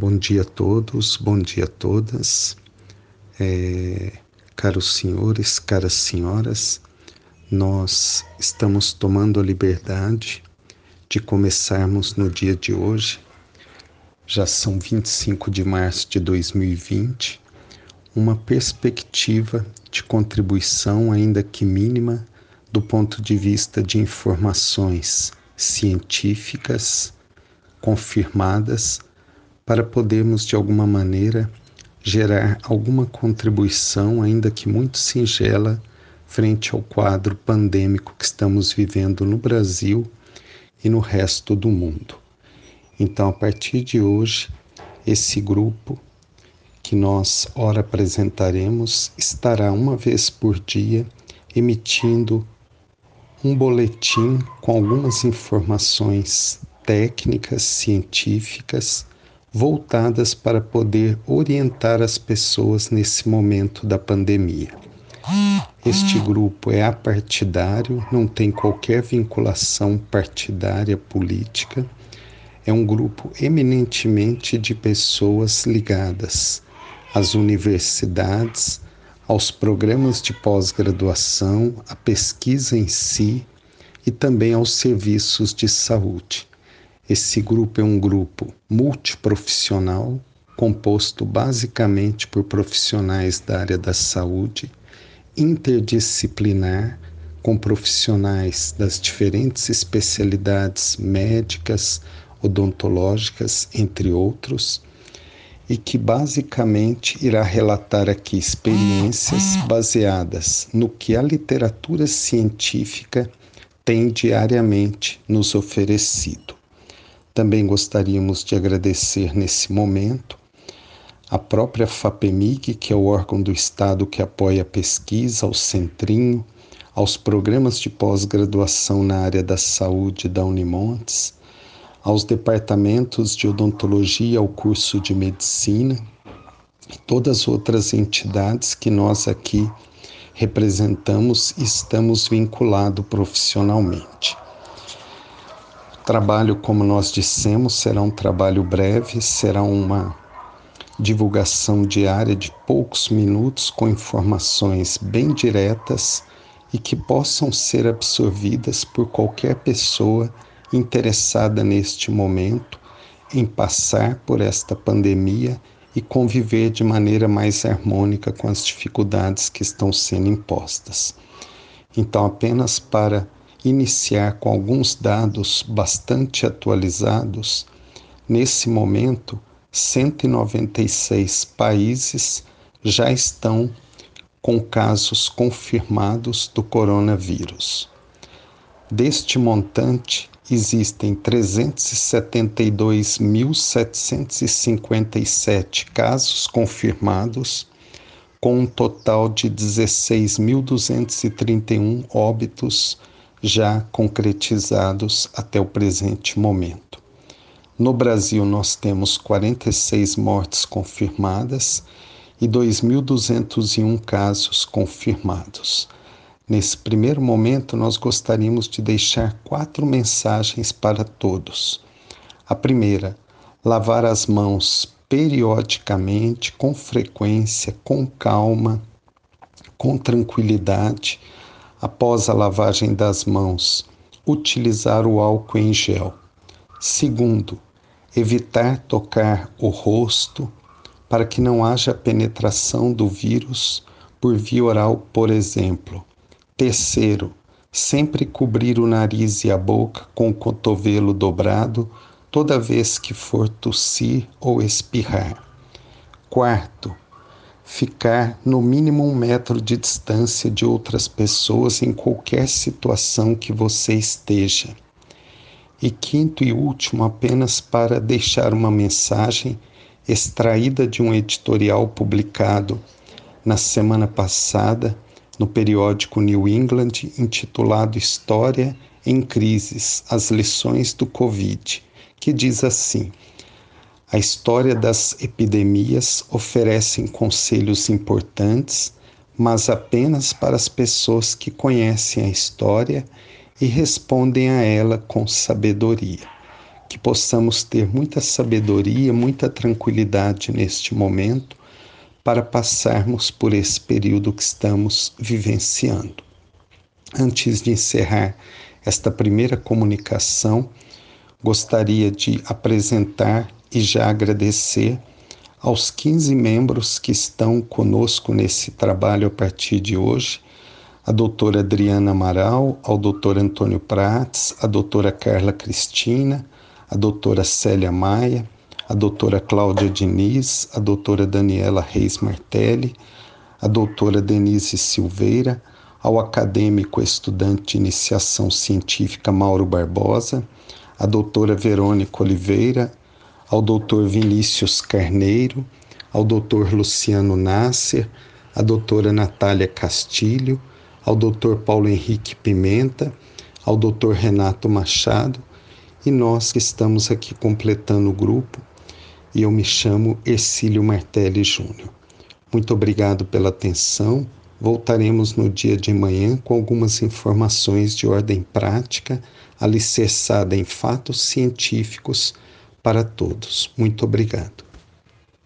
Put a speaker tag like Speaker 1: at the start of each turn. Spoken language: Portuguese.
Speaker 1: Bom dia a todos, bom dia a todas, é, caros senhores, caras senhoras. Nós estamos tomando a liberdade de começarmos no dia de hoje, já são 25 de março de 2020, uma perspectiva de contribuição, ainda que mínima, do ponto de vista de informações científicas confirmadas para podermos de alguma maneira gerar alguma contribuição, ainda que muito singela, frente ao quadro pandêmico que estamos vivendo no Brasil e no resto do mundo. Então, a partir de hoje, esse grupo que nós ora apresentaremos estará uma vez por dia emitindo um boletim com algumas informações técnicas, científicas, voltadas para poder orientar as pessoas nesse momento da pandemia. Este grupo é apartidário, não tem qualquer vinculação partidária política. É um grupo eminentemente de pessoas ligadas às universidades, aos programas de pós-graduação, à pesquisa em si e também aos serviços de saúde. Esse grupo é um grupo multiprofissional, composto basicamente por profissionais da área da saúde, interdisciplinar, com profissionais das diferentes especialidades médicas, odontológicas, entre outros, e que basicamente irá relatar aqui experiências baseadas no que a literatura científica tem diariamente nos oferecido. Também gostaríamos de agradecer nesse momento a própria FAPEMIG, que é o órgão do Estado que apoia a pesquisa, ao Centrinho, aos programas de pós-graduação na área da saúde da Unimontes, aos departamentos de odontologia, ao curso de medicina e todas as outras entidades que nós aqui representamos e estamos vinculados profissionalmente trabalho, como nós dissemos, será um trabalho breve, será uma divulgação diária de poucos minutos com informações bem diretas e que possam ser absorvidas por qualquer pessoa interessada neste momento em passar por esta pandemia e conviver de maneira mais harmônica com as dificuldades que estão sendo impostas. Então, apenas para iniciar com alguns dados bastante atualizados. Nesse momento, 196 países já estão com casos confirmados do coronavírus. Deste montante, existem 372.757 casos confirmados, com um total de 16.231 óbitos já concretizados até o presente momento. No Brasil, nós temos 46 mortes confirmadas e 2.201 casos confirmados. Nesse primeiro momento, nós gostaríamos de deixar quatro mensagens para todos. A primeira, lavar as mãos periodicamente, com frequência, com calma, com tranquilidade após a lavagem das mãos, utilizar o álcool em gel. Segundo, evitar tocar o rosto para que não haja penetração do vírus por via oral, por exemplo. Terceiro, sempre cobrir o nariz e a boca com o cotovelo dobrado toda vez que for tossir ou espirrar. Quarto, ficar no mínimo um metro de distância de outras pessoas em qualquer situação que você esteja. E quinto e último, apenas para deixar uma mensagem extraída de um editorial publicado na semana passada no periódico New England, intitulado História em Crises: As Lições do Covid, que diz assim. A história das epidemias oferecem conselhos importantes, mas apenas para as pessoas que conhecem a história e respondem a ela com sabedoria. que possamos ter muita sabedoria, muita tranquilidade neste momento para passarmos por esse período que estamos vivenciando. Antes de encerrar esta primeira comunicação, gostaria de apresentar e já agradecer aos 15 membros que estão conosco nesse trabalho a partir de hoje, a doutora Adriana Amaral, ao doutor Antônio Prates, a doutora Carla Cristina, a doutora Célia Maia, a doutora Cláudia Diniz, a doutora Daniela Reis Martelli, a doutora Denise Silveira, ao acadêmico estudante de iniciação científica Mauro Barbosa, a doutora Verônica Oliveira, ao doutor Vinícius Carneiro, ao doutor Luciano Nasser, a doutora Natália Castilho, ao doutor Paulo Henrique Pimenta, ao doutor Renato Machado e nós que estamos aqui completando o grupo. E eu me chamo Ercílio Martelli Júnior. Muito obrigado pela atenção. Voltaremos no dia de manhã com algumas informações de ordem prática, alicerçada em fatos científicos para todos. Muito obrigado.